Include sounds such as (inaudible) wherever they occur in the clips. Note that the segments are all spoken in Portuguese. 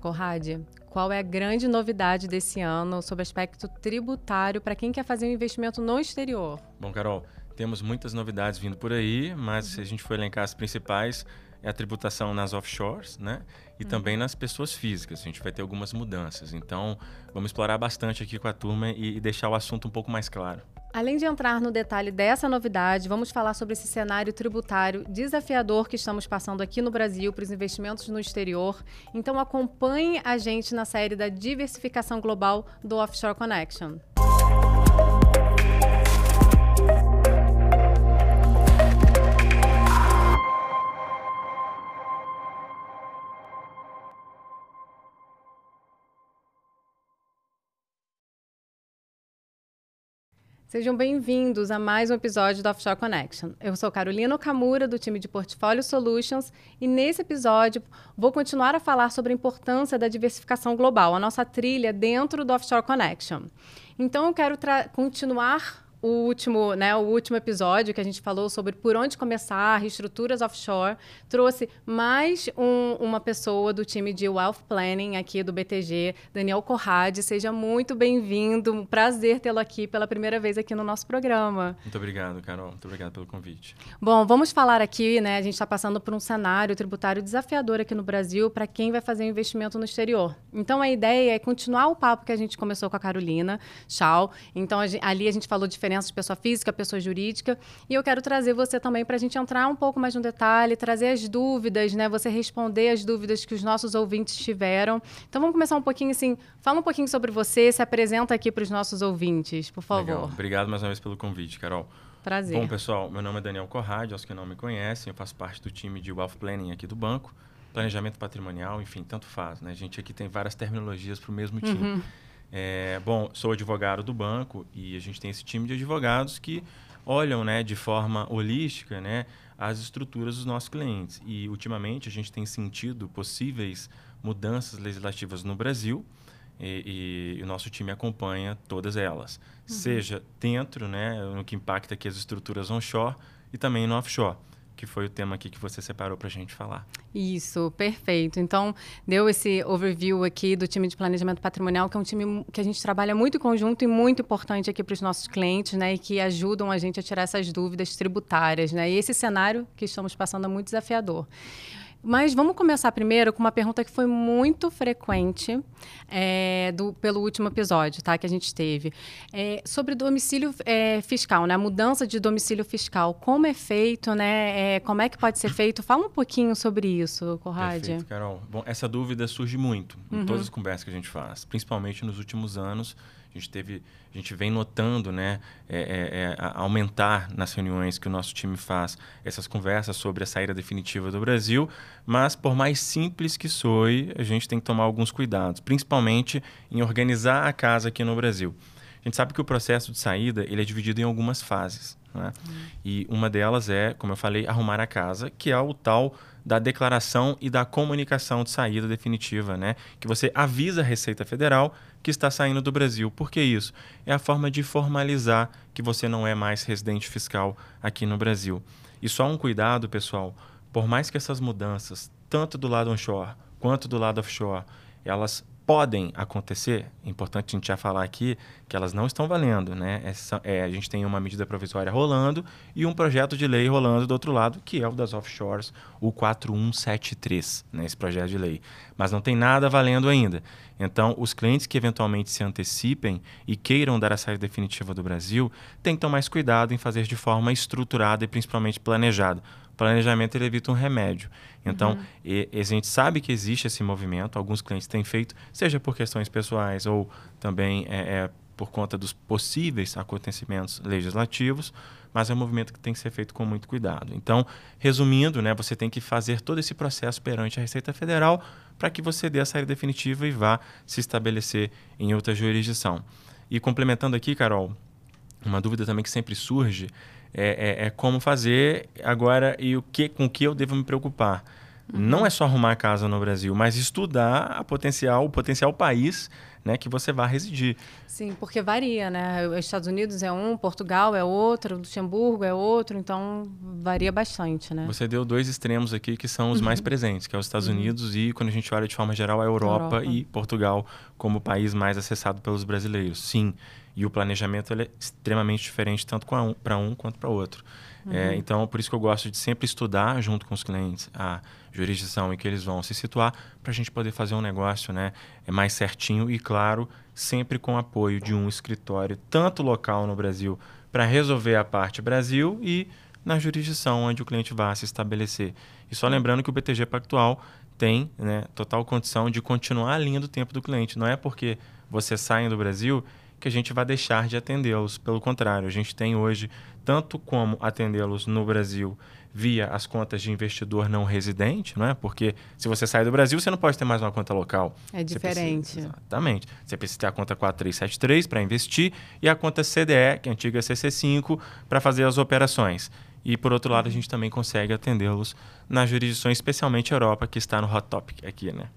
Conrad, qual é a grande novidade desse ano sobre o aspecto tributário para quem quer fazer um investimento no exterior? Bom, Carol, temos muitas novidades vindo por aí, mas uhum. se a gente for elencar as principais, é a tributação nas offshores, né? E uhum. também nas pessoas físicas. A gente vai ter algumas mudanças. Então, vamos explorar bastante aqui com a turma e, e deixar o assunto um pouco mais claro. Além de entrar no detalhe dessa novidade, vamos falar sobre esse cenário tributário desafiador que estamos passando aqui no Brasil para os investimentos no exterior. Então acompanhe a gente na série da diversificação global do Offshore Connection. Sejam bem-vindos a mais um episódio do Offshore Connection. Eu sou Carolina Okamura, do time de Portfólio Solutions, e nesse episódio vou continuar a falar sobre a importância da diversificação global, a nossa trilha dentro do Offshore Connection. Então, eu quero continuar o último, né, o último episódio que a gente falou sobre por onde começar, reestruturas offshore, trouxe mais um, uma pessoa do time de Wealth Planning aqui do BTG, Daniel Corrade. Seja muito bem-vindo. Um prazer tê-lo aqui pela primeira vez aqui no nosso programa. Muito obrigado, Carol. Muito obrigado pelo convite. Bom, vamos falar aqui, né? A gente está passando por um cenário tributário desafiador aqui no Brasil para quem vai fazer um investimento no exterior. Então, a ideia é continuar o papo que a gente começou com a Carolina Shaw. Então, a gente, ali a gente falou diferente diferença de pessoa física, pessoa jurídica. E eu quero trazer você também para a gente entrar um pouco mais no detalhe, trazer as dúvidas, né? Você responder as dúvidas que os nossos ouvintes tiveram. Então vamos começar um pouquinho assim. Fala um pouquinho sobre você, se apresenta aqui para os nossos ouvintes, por favor. Legal. Obrigado mais uma vez pelo convite, Carol. Prazer. Bom, pessoal, meu nome é Daniel Corrade, aos que não me conhecem, eu faço parte do time de Wealth Planning aqui do banco. Planejamento patrimonial, enfim, tanto faz, né? A gente aqui tem várias terminologias para o mesmo time. Uhum. É, bom, sou advogado do banco e a gente tem esse time de advogados que olham né, de forma holística né, as estruturas dos nossos clientes. E, ultimamente, a gente tem sentido possíveis mudanças legislativas no Brasil e, e o nosso time acompanha todas elas. Uhum. Seja dentro, né, no que impacta aqui as estruturas onshore e também no offshore que foi o tema aqui que você separou para a gente falar. Isso, perfeito. Então, deu esse overview aqui do time de planejamento patrimonial, que é um time que a gente trabalha muito em conjunto e muito importante aqui para os nossos clientes, né? E que ajudam a gente a tirar essas dúvidas tributárias, né? E esse cenário que estamos passando é muito desafiador. Mas vamos começar primeiro com uma pergunta que foi muito frequente é, do, pelo último episódio tá, que a gente teve. É, sobre domicílio é, fiscal, né? A mudança de domicílio fiscal. Como é feito, né? É, como é que pode ser feito? Fala um pouquinho sobre isso, Conrad. Perfeito, Carol. Bom, essa dúvida surge muito em uhum. todas as conversas que a gente faz, principalmente nos últimos anos a gente teve, a gente vem notando, né, é, é, é aumentar nas reuniões que o nosso time faz essas conversas sobre a saída definitiva do Brasil, mas por mais simples que soe, a gente tem que tomar alguns cuidados, principalmente em organizar a casa aqui no Brasil. A gente sabe que o processo de saída ele é dividido em algumas fases. Né? Uhum. E uma delas é, como eu falei, arrumar a casa, que é o tal da declaração e da comunicação de saída definitiva, né? Que você avisa a Receita Federal que está saindo do Brasil. Por que isso? É a forma de formalizar que você não é mais residente fiscal aqui no Brasil. E só um cuidado, pessoal, por mais que essas mudanças, tanto do lado onshore quanto do lado offshore, elas podem acontecer, é importante a gente já falar aqui que elas não estão valendo, né? Essa, é, a gente tem uma medida provisória rolando e um projeto de lei rolando do outro lado, que é o das offshores, o 4173, né? Esse projeto de lei. Mas não tem nada valendo ainda. Então, os clientes que eventualmente se antecipem e queiram dar a saída definitiva do Brasil, têm que tomar mais cuidado em fazer de forma estruturada e principalmente planejada planejamento ele evita um remédio. Então, uhum. e, e a gente sabe que existe esse movimento, alguns clientes têm feito, seja por questões pessoais ou também é, é, por conta dos possíveis acontecimentos legislativos, mas é um movimento que tem que ser feito com muito cuidado. Então, resumindo, né, você tem que fazer todo esse processo perante a Receita Federal para que você dê a saída definitiva e vá se estabelecer em outra jurisdição. E complementando aqui, Carol, uma dúvida também que sempre surge é, é, é, como fazer agora e o que, com que eu devo me preocupar. Uhum. Não é só arrumar a casa no Brasil, mas estudar a potencial, o potencial país né, que você vá residir. Sim, porque varia, né? Os Estados Unidos é um, Portugal é outro, Luxemburgo é outro, então varia bastante, né? Você deu dois extremos aqui que são os uhum. mais presentes, que é os Estados uhum. Unidos e, quando a gente olha de forma geral, a Europa, Europa, e Portugal como país mais acessado pelos brasileiros. Sim, e o planejamento é extremamente diferente tanto para um, um quanto para outro. Uhum. É, então, por isso que eu gosto de sempre estudar junto com os clientes a jurisdição em que eles vão se situar para a gente poder fazer um negócio né, é mais certinho e, claro, sempre com apoio de um escritório, tanto local no Brasil, para resolver a parte Brasil e na jurisdição onde o cliente vai se estabelecer. E só lembrando que o BTG Pactual tem né, total condição de continuar a linha do tempo do cliente. Não é porque você sai do Brasil que a gente vai deixar de atendê-los. Pelo contrário, a gente tem hoje tanto como atendê-los no Brasil via as contas de investidor não residente, não é? Porque se você sai do Brasil, você não pode ter mais uma conta local. É diferente. Precisa, exatamente. Você precisa ter a conta 4373 para investir e a conta CDE, que é a antiga CC5, para fazer as operações. E, por outro lado, a gente também consegue atendê-los nas jurisdições, especialmente Europa, que está no Hot Topic aqui, né?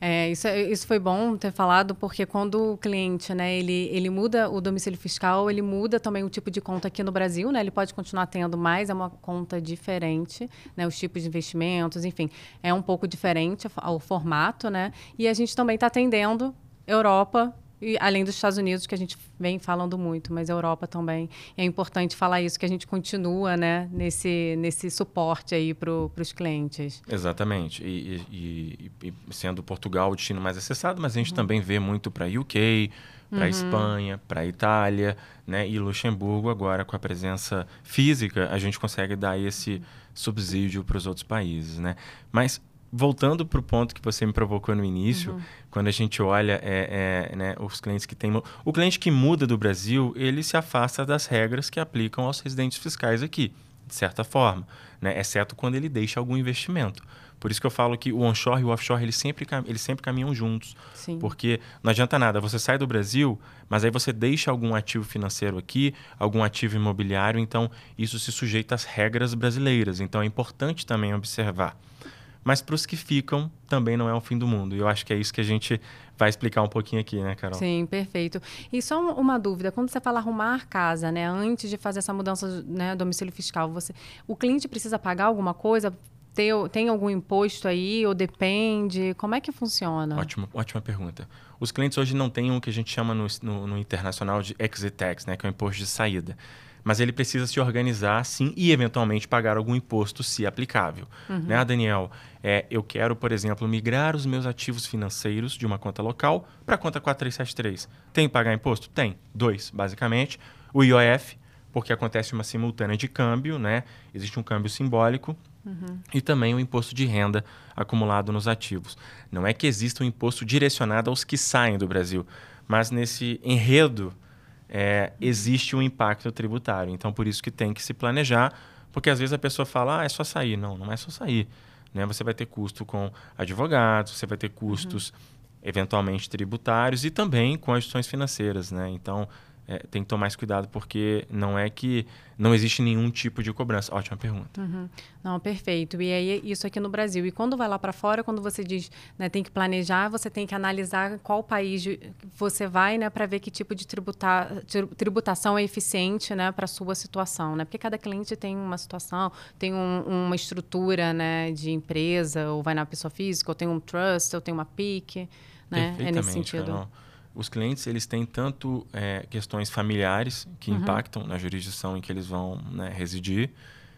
É, isso, é, isso foi bom ter falado, porque quando o cliente, né, ele, ele muda o domicílio fiscal, ele muda também o tipo de conta aqui no Brasil, né? Ele pode continuar tendo, mas é uma conta diferente, né? Os tipos de investimentos, enfim, é um pouco diferente o formato, né? E a gente também está atendendo Europa e além dos Estados Unidos, que a gente vem falando muito, mas a Europa também. é importante falar isso, que a gente continua né, nesse, nesse suporte aí para os clientes. Exatamente. E, e, e, sendo Portugal o destino mais acessado, mas a gente uhum. também vê muito para UK, para uhum. Espanha, para Itália, né? E Luxemburgo agora com a presença física a gente consegue dar esse subsídio para os outros países, né? Mas voltando para o ponto que você me provocou no início, uhum. quando a gente olha é, é, né, os clientes que têm. O cliente que muda do Brasil, ele se afasta das regras que aplicam aos residentes fiscais aqui, de certa forma, né, exceto quando ele deixa algum investimento. Por isso que eu falo que o onshore e o offshore eles sempre, eles sempre caminham juntos. Sim. Porque não adianta nada, você sai do Brasil, mas aí você deixa algum ativo financeiro aqui, algum ativo imobiliário, então isso se sujeita às regras brasileiras. Então é importante também observar mas para os que ficam também não é o fim do mundo. E eu acho que é isso que a gente vai explicar um pouquinho aqui, né, Carol? Sim, perfeito. E só uma dúvida, quando você fala arrumar casa, né, antes de fazer essa mudança, né, domicílio fiscal, você, o cliente precisa pagar alguma coisa? Tem, tem algum imposto aí ou depende? Como é que funciona? Ótima, ótima pergunta. Os clientes hoje não têm o que a gente chama no, no, no internacional de exit tax, né, que é o imposto de saída mas ele precisa se organizar sim e eventualmente pagar algum imposto se aplicável. Uhum. Né, Daniel? É, eu quero, por exemplo, migrar os meus ativos financeiros de uma conta local para a conta 4373. Tem que pagar imposto? Tem. Dois, basicamente. O IOF, porque acontece uma simultânea de câmbio, né? existe um câmbio simbólico. Uhum. E também o imposto de renda acumulado nos ativos. Não é que exista um imposto direcionado aos que saem do Brasil, mas nesse enredo é, existe um impacto tributário. Então, por isso que tem que se planejar, porque às vezes a pessoa fala, ah, é só sair. Não, não é só sair. Né? Você vai ter custo com advogados, você vai ter custos, uhum. eventualmente, tributários e também com as instituições financeiras. Né? Então, é, tem que tomar mais cuidado porque não é que não existe nenhum tipo de cobrança. Ótima pergunta. Uhum. Não, perfeito. E aí isso aqui no Brasil. E quando vai lá para fora, quando você diz, né, tem que planejar, você tem que analisar qual país você vai, né, para ver que tipo de tributar, tributação é eficiente, né, para sua situação, né? Porque cada cliente tem uma situação, tem um, uma estrutura, né, de empresa, ou vai na pessoa física, ou tem um trust, ou tem uma PIC, né? É nesse sentido. Carol os clientes eles têm tanto é, questões familiares que uhum. impactam na jurisdição em que eles vão né, residir,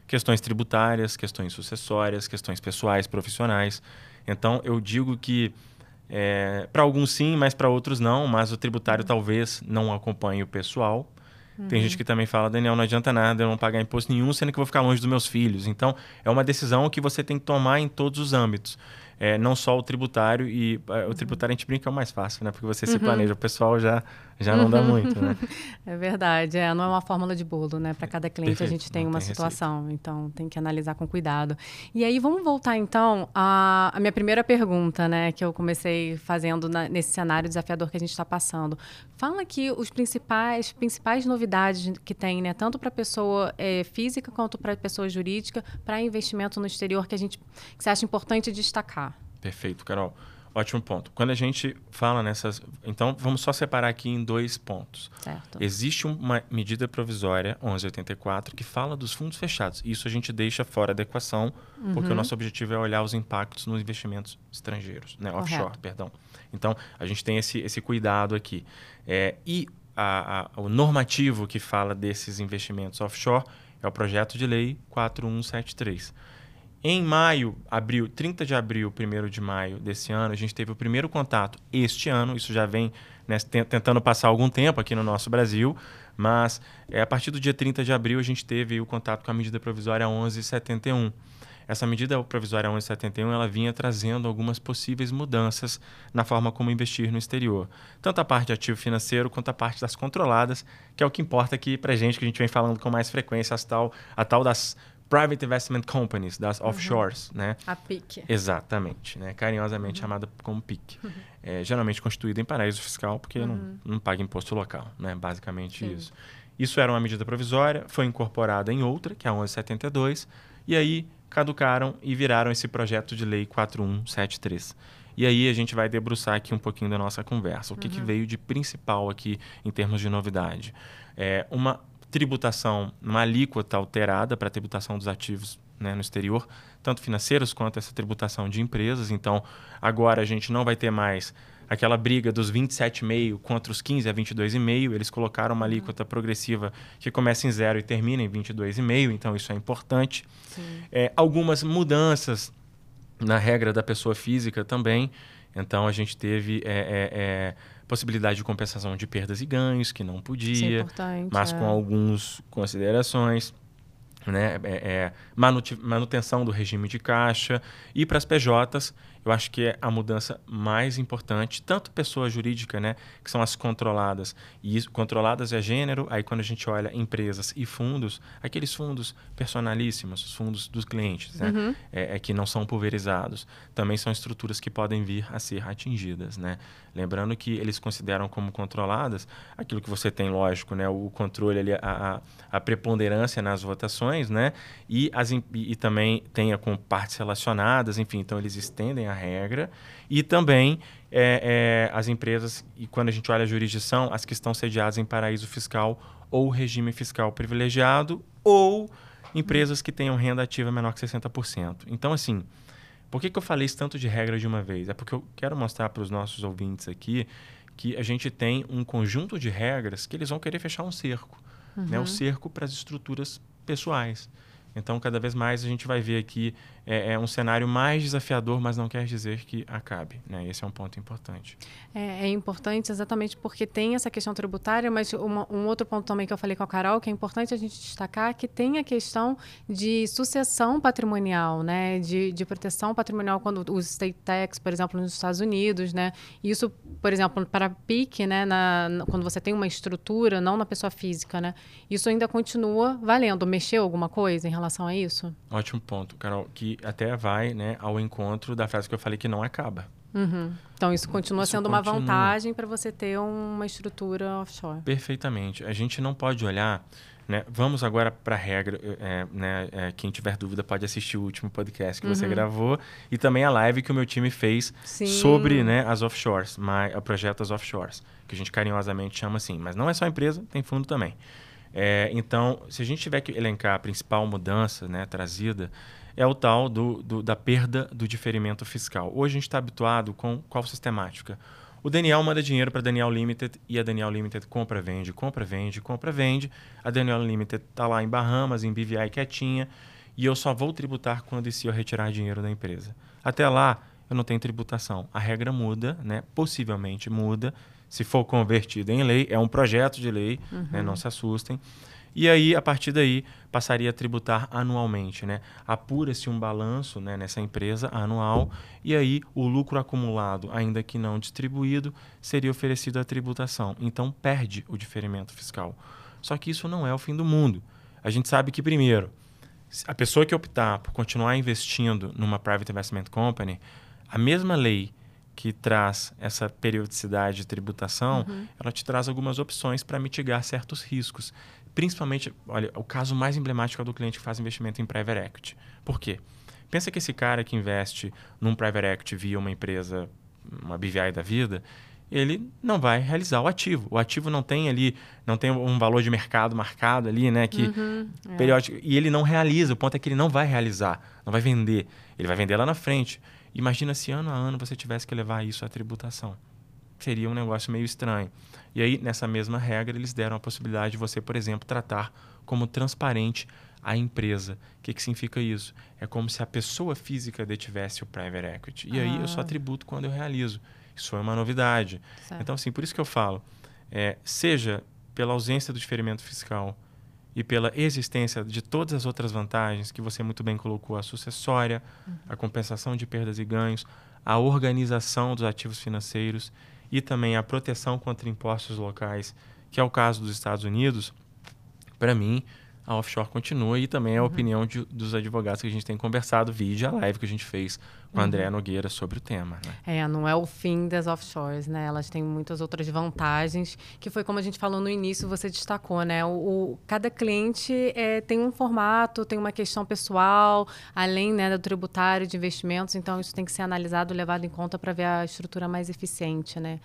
questões tributárias, questões sucessórias, questões pessoais, profissionais. Então eu digo que é, para alguns sim, mas para outros não. Mas o tributário uhum. talvez não acompanhe o pessoal. Uhum. Tem gente que também fala, Daniel, não adianta nada eu não pagar imposto nenhum, sendo que eu vou ficar longe dos meus filhos. Então, é uma decisão que você tem que tomar em todos os âmbitos é, não só o tributário, e é, o tributário a gente brinca é o mais fácil, né? Porque você uhum. se planeja, o pessoal já, já não dá muito, né? (laughs) É verdade, é, não é uma fórmula de bolo, né? Para cada cliente Perfeito. a gente tem uma tem situação, receita. então tem que analisar com cuidado. E aí vamos voltar então à, à minha primeira pergunta, né? Que eu comecei fazendo na, nesse cenário desafiador que a gente está passando. Fala aqui os principais, principais novidades que tem, né? Tanto para pessoa é, física quanto para pessoa jurídica, para investimento no exterior que a gente que você acha importante destacar. Perfeito, Carol. Ótimo ponto. Quando a gente fala nessas. Então, vamos só separar aqui em dois pontos. Certo. Existe uma medida provisória, 1184, que fala dos fundos fechados. Isso a gente deixa fora da equação, uhum. porque o nosso objetivo é olhar os impactos nos investimentos estrangeiros, né? offshore, perdão. Então, a gente tem esse, esse cuidado aqui. É, e a, a, o normativo que fala desses investimentos offshore é o projeto de lei 4173. Em maio, abril, 30 de abril, 1 de maio desse ano, a gente teve o primeiro contato este ano, isso já vem né, tentando passar algum tempo aqui no nosso Brasil, mas é, a partir do dia 30 de abril a gente teve o contato com a medida provisória 1171. Essa medida provisória 1171 ela vinha trazendo algumas possíveis mudanças na forma como investir no exterior. Tanto a parte de ativo financeiro quanto a parte das controladas, que é o que importa aqui para gente, que a gente vem falando com mais frequência, as tal, a tal das Private Investment Companies, das uhum. offshores, né? A PIC. Exatamente, né? Carinhosamente uhum. chamada como PIC. Uhum. (laughs) É, geralmente constituída em paraíso fiscal, porque não, uhum. não paga imposto local, né? Basicamente Sim. isso. Isso era uma medida provisória, foi incorporada em outra, que é a 1172, e aí caducaram e viraram esse projeto de lei 4173. E aí a gente vai debruçar aqui um pouquinho da nossa conversa. O que, uhum. que veio de principal aqui em termos de novidade? É uma tributação, uma alíquota alterada para a tributação dos ativos né, no exterior, tanto financeiros quanto essa tributação de empresas. Então, agora a gente não vai ter mais aquela briga dos 27,5 contra os 15 a 22,5. Eles colocaram uma alíquota progressiva que começa em zero e termina em 22,5. Então, isso é importante. É, algumas mudanças na regra da pessoa física também. Então, a gente teve é, é, é possibilidade de compensação de perdas e ganhos, que não podia, é mas com é. algumas considerações né, é, é, manutenção do regime de caixa. E para as PJs, eu acho que é a mudança mais importante, tanto pessoa jurídica, né, que são as controladas, e isso, controladas é gênero, aí quando a gente olha empresas e fundos, aqueles fundos personalíssimos, os fundos dos clientes, né, uhum. é, é, que não são pulverizados, também são estruturas que podem vir a ser atingidas. Né? Lembrando que eles consideram como controladas aquilo que você tem, lógico, né, o controle, ali, a, a, a preponderância nas votações, né, e, as, e, também tenha com partes relacionadas, enfim, então eles estendem a regra. E também é, é, as empresas, e quando a gente olha a jurisdição, as que estão sediadas em paraíso fiscal ou regime fiscal privilegiado ou empresas que tenham renda ativa menor que 60%. Então, assim, por que, que eu falei isso tanto de regra de uma vez? É porque eu quero mostrar para os nossos ouvintes aqui que a gente tem um conjunto de regras que eles vão querer fechar um cerco. Uhum. Né? O cerco para as estruturas pessoais. Então, cada vez mais a gente vai ver aqui é, é, um cenário mais desafiador, mas não quer dizer que acabe. Né? Esse é um ponto importante. É, é importante exatamente porque tem essa questão tributária, mas uma, um outro ponto também que eu falei com a Carol, que é importante a gente destacar, que tem a questão de sucessão patrimonial, né? de, de proteção patrimonial quando os state tax, por exemplo, nos Estados Unidos. Né? Isso, por exemplo, para PIC, né? Na, quando você tem uma estrutura, não na pessoa física, né? isso ainda continua valendo. Mexeu alguma coisa em relação a isso? Ótimo ponto, Carol. Que até vai né, ao encontro da frase que eu falei que não acaba. Uhum. Então, isso continua isso sendo continua. uma vantagem para você ter uma estrutura offshore. Perfeitamente. A gente não pode olhar. Né? Vamos agora para a regra. É, né? É, quem tiver dúvida pode assistir o último podcast que uhum. você gravou e também a live que o meu time fez Sim. sobre né, as offshores, o projeto das offshores, que a gente carinhosamente chama assim. Mas não é só empresa, tem fundo também. É, então, se a gente tiver que elencar a principal mudança né, trazida, é o tal do, do, da perda do diferimento fiscal. Hoje a gente está habituado com qual sistemática? O Daniel manda dinheiro para a Daniel Limited e a Daniel Limited compra, vende, compra, vende, compra, vende. A Daniel Limited está lá em Bahamas, em BVI quietinha, e eu só vou tributar quando eu retirar dinheiro da empresa. Até lá, eu não tenho tributação. A regra muda, né? possivelmente muda, se for convertido em lei, é um projeto de lei, né? uhum. né? não se assustem. E aí, a partir daí, passaria a tributar anualmente. Né? Apura-se um balanço né, nessa empresa anual e aí o lucro acumulado, ainda que não distribuído, seria oferecido à tributação. Então, perde o diferimento fiscal. Só que isso não é o fim do mundo. A gente sabe que, primeiro, a pessoa que optar por continuar investindo numa private investment company, a mesma lei que traz essa periodicidade de tributação, uhum. ela te traz algumas opções para mitigar certos riscos. Principalmente, olha, o caso mais emblemático é do cliente que faz investimento em private equity. Por quê? Pensa que esse cara que investe num private equity via uma empresa uma BVI da vida, ele não vai realizar o ativo. O ativo não tem ali, não tem um valor de mercado marcado ali, né? Que uhum, é. periódico, e ele não realiza. O ponto é que ele não vai realizar, não vai vender. Ele vai vender lá na frente. Imagina se ano a ano você tivesse que levar isso à tributação. Seria um negócio meio estranho. E aí, nessa mesma regra, eles deram a possibilidade de você, por exemplo, tratar como transparente a empresa. O que, que significa isso? É como se a pessoa física detivesse o private equity. E ah. aí eu só ah. tributo quando eu realizo. Isso foi uma novidade. Certo. Então, assim, por isso que eu falo, é, seja pela ausência do diferimento fiscal e pela existência de todas as outras vantagens que você muito bem colocou, a sucessória, uhum. a compensação de perdas e ganhos, a organização dos ativos financeiros e também a proteção contra impostos locais, que é o caso dos Estados Unidos, para mim, a offshore continua e também é a uhum. opinião de, dos advogados que a gente tem conversado, vídeo a live que a gente fez com a Andréa uhum. Nogueira sobre o tema. Né? É, não é o fim das offshores, né? Elas têm muitas outras vantagens, que foi como a gente falou no início, você destacou, né? O, o cada cliente é, tem um formato, tem uma questão pessoal, além né, do tributário de investimentos, então isso tem que ser analisado, levado em conta para ver a estrutura mais eficiente, né?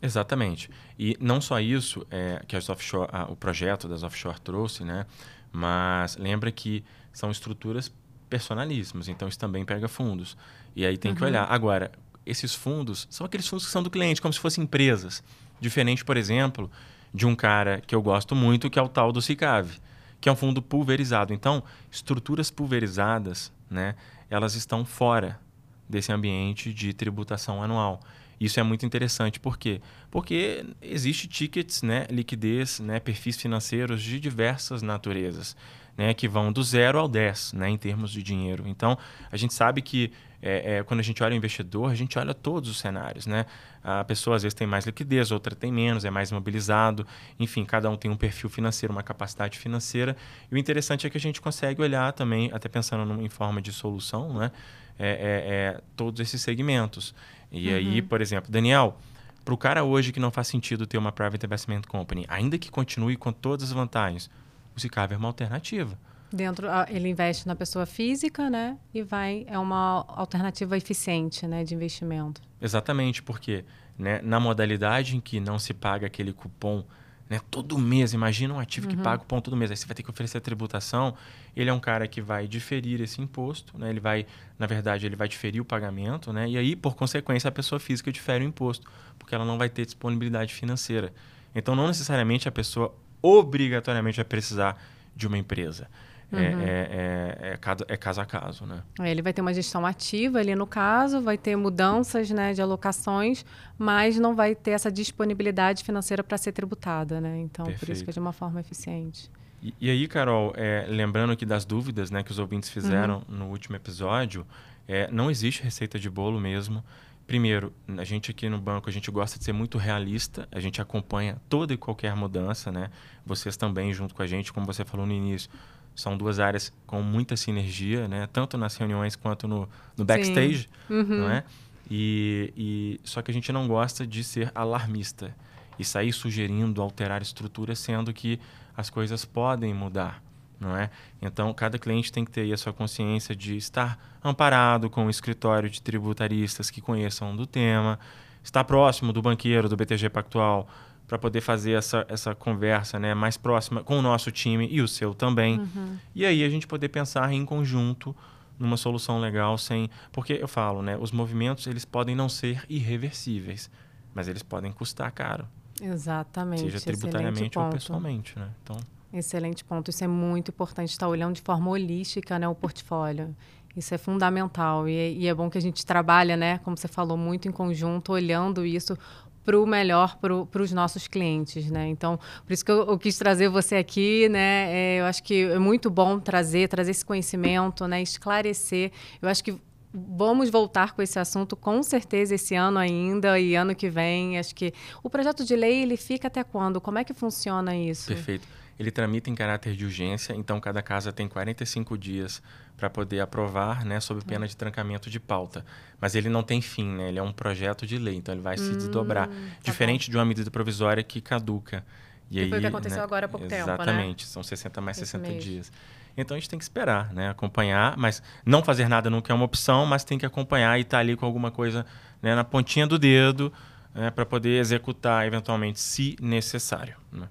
Exatamente. E não só isso é, que as offshore, o projeto das offshore trouxe, né? mas lembra que são estruturas personalíssimas, então isso também pega fundos. E aí tem uhum. que olhar. Agora, esses fundos são aqueles fundos que são do cliente, como se fossem empresas. Diferente, por exemplo, de um cara que eu gosto muito, que é o tal do Cicave, que é um fundo pulverizado. Então, estruturas pulverizadas, né, elas estão fora desse ambiente de tributação anual. Isso é muito interessante. Por quê? Porque existe tickets, né, liquidez, né, perfis financeiros de diversas naturezas, né, que vão do zero ao 10 né, em termos de dinheiro. Então, a gente sabe que é, é, quando a gente olha o investidor, a gente olha todos os cenários. Né? A pessoa às vezes tem mais liquidez, outra tem menos, é mais mobilizado. Enfim, cada um tem um perfil financeiro, uma capacidade financeira. E o interessante é que a gente consegue olhar também, até pensando em forma de solução, né? É, é, é, todos esses segmentos. E uhum. aí, por exemplo, Daniel, para o cara hoje que não faz sentido ter uma private investment company, ainda que continue com todas as vantagens, o Sicava é uma alternativa. Dentro, ele investe na pessoa física, né? E vai é uma alternativa eficiente, né, de investimento. Exatamente, porque né, na modalidade em que não se paga aquele cupom né, todo mês, imagina um ativo uhum. que paga o cupom todo mês, aí você vai ter que oferecer a tributação. Ele é um cara que vai diferir esse imposto, né? Ele vai, na verdade, ele vai diferir o pagamento, né? E aí, por consequência, a pessoa física difere o imposto, porque ela não vai ter disponibilidade financeira. Então, não necessariamente a pessoa obrigatoriamente vai precisar de uma empresa. É, uhum. É, é, é, caso, é caso a caso, né? Ele vai ter uma gestão ativa ali no caso, vai ter mudanças né, de alocações, mas não vai ter essa disponibilidade financeira para ser tributada, né? Então, Perfeito. por isso que é de uma forma eficiente. E, e aí, Carol, é, lembrando aqui das dúvidas né, que os ouvintes fizeram uhum. no último episódio, é, não existe receita de bolo mesmo. Primeiro, a gente aqui no banco, a gente gosta de ser muito realista, a gente acompanha toda e qualquer mudança, né? Vocês também, junto com a gente, como você falou no início, são duas áreas com muita sinergia, né? Tanto nas reuniões quanto no, no backstage, uhum. não é? E, e, só que a gente não gosta de ser alarmista e sair sugerindo alterar estruturas, sendo que as coisas podem mudar não é? Então, cada cliente tem que ter a sua consciência de estar amparado com um escritório de tributaristas que conheçam do tema, estar próximo do banqueiro do BTG Pactual para poder fazer essa, essa conversa né, mais próxima com o nosso time e o seu também. Uhum. E aí a gente poder pensar em conjunto numa solução legal sem... Porque eu falo, né, os movimentos eles podem não ser irreversíveis, mas eles podem custar caro. Exatamente. Seja tributariamente ou pessoalmente, né? Então... Excelente ponto. Isso é muito importante, estar olhando de forma holística né, o portfólio. Isso é fundamental. E, e é bom que a gente trabalha, né, como você falou, muito em conjunto, olhando isso para o melhor para os nossos clientes, né? Então, por isso que eu, eu quis trazer você aqui, né? É, eu acho que é muito bom trazer, trazer esse conhecimento, né? Esclarecer. Eu acho que vamos voltar com esse assunto com certeza esse ano ainda e ano que vem. Acho que o projeto de lei ele fica até quando? Como é que funciona isso? Perfeito ele tramita em caráter de urgência, então cada casa tem 45 dias para poder aprovar, né, sob pena de trancamento de pauta. Mas ele não tem fim, né? Ele é um projeto de lei, então ele vai hum, se desdobrar, tá diferente bom. de uma medida provisória que caduca. E aí, foi o que aconteceu né, agora há pouco exatamente, tempo, Exatamente, são 60 mais Esse 60 mês. dias. Então a gente tem que esperar, né? Acompanhar, mas não fazer nada nunca é uma opção, mas tem que acompanhar e estar tá ali com alguma coisa né, na pontinha do dedo né, para poder executar eventualmente, se necessário. Né?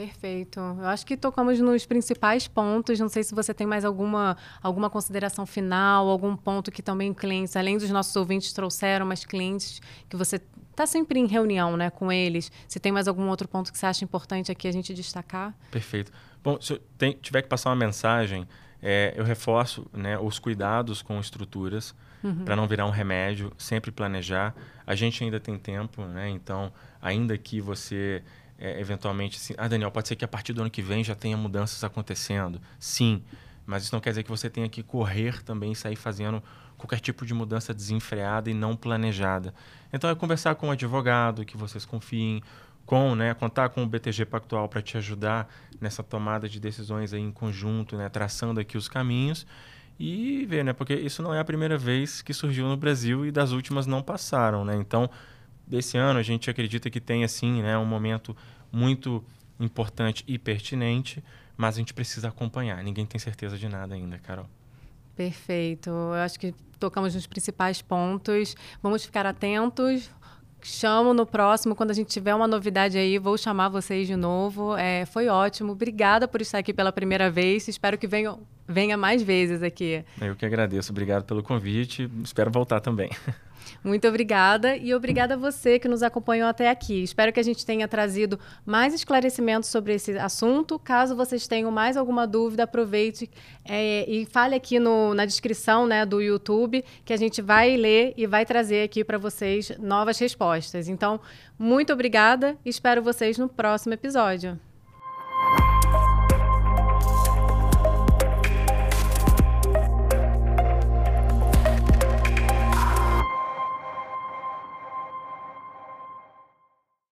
Perfeito. Eu acho que tocamos nos principais pontos. Não sei se você tem mais alguma, alguma consideração final, algum ponto que também clientes, além dos nossos ouvintes trouxeram, mas clientes que você está sempre em reunião né, com eles. Se tem mais algum outro ponto que você acha importante aqui a gente destacar? Perfeito. Bom, se eu tem, tiver que passar uma mensagem, é, eu reforço né, os cuidados com estruturas uhum. para não virar um remédio, sempre planejar. A gente ainda tem tempo, né? então, ainda que você é, eventualmente, assim, ah, Daniel, pode ser que a partir do ano que vem já tenha mudanças acontecendo. Sim, mas isso não quer dizer que você tenha que correr também e sair fazendo qualquer tipo de mudança desenfreada e não planejada. Então, é conversar com um advogado que vocês confiem, com, né, contar com o BTG Pactual para te ajudar nessa tomada de decisões aí em conjunto, né, traçando aqui os caminhos e ver, né, porque isso não é a primeira vez que surgiu no Brasil e das últimas não passaram, né? Então, desse ano a gente acredita que tem assim, né, um momento muito importante e pertinente, mas a gente precisa acompanhar. Ninguém tem certeza de nada ainda, Carol. Perfeito. Eu acho que tocamos nos principais pontos. Vamos ficar atentos chamo no próximo, quando a gente tiver uma novidade aí, vou chamar vocês de novo. É, foi ótimo. Obrigada por estar aqui pela primeira vez. Espero que venha, venha mais vezes aqui. Eu que agradeço. Obrigado pelo convite. Espero voltar também. (laughs) Muito obrigada e obrigada a você que nos acompanhou até aqui. Espero que a gente tenha trazido mais esclarecimentos sobre esse assunto. Caso vocês tenham mais alguma dúvida, aproveite é, e fale aqui no, na descrição né, do YouTube que a gente vai ler e vai trazer aqui para vocês novas respostas. Então, muito obrigada e espero vocês no próximo episódio.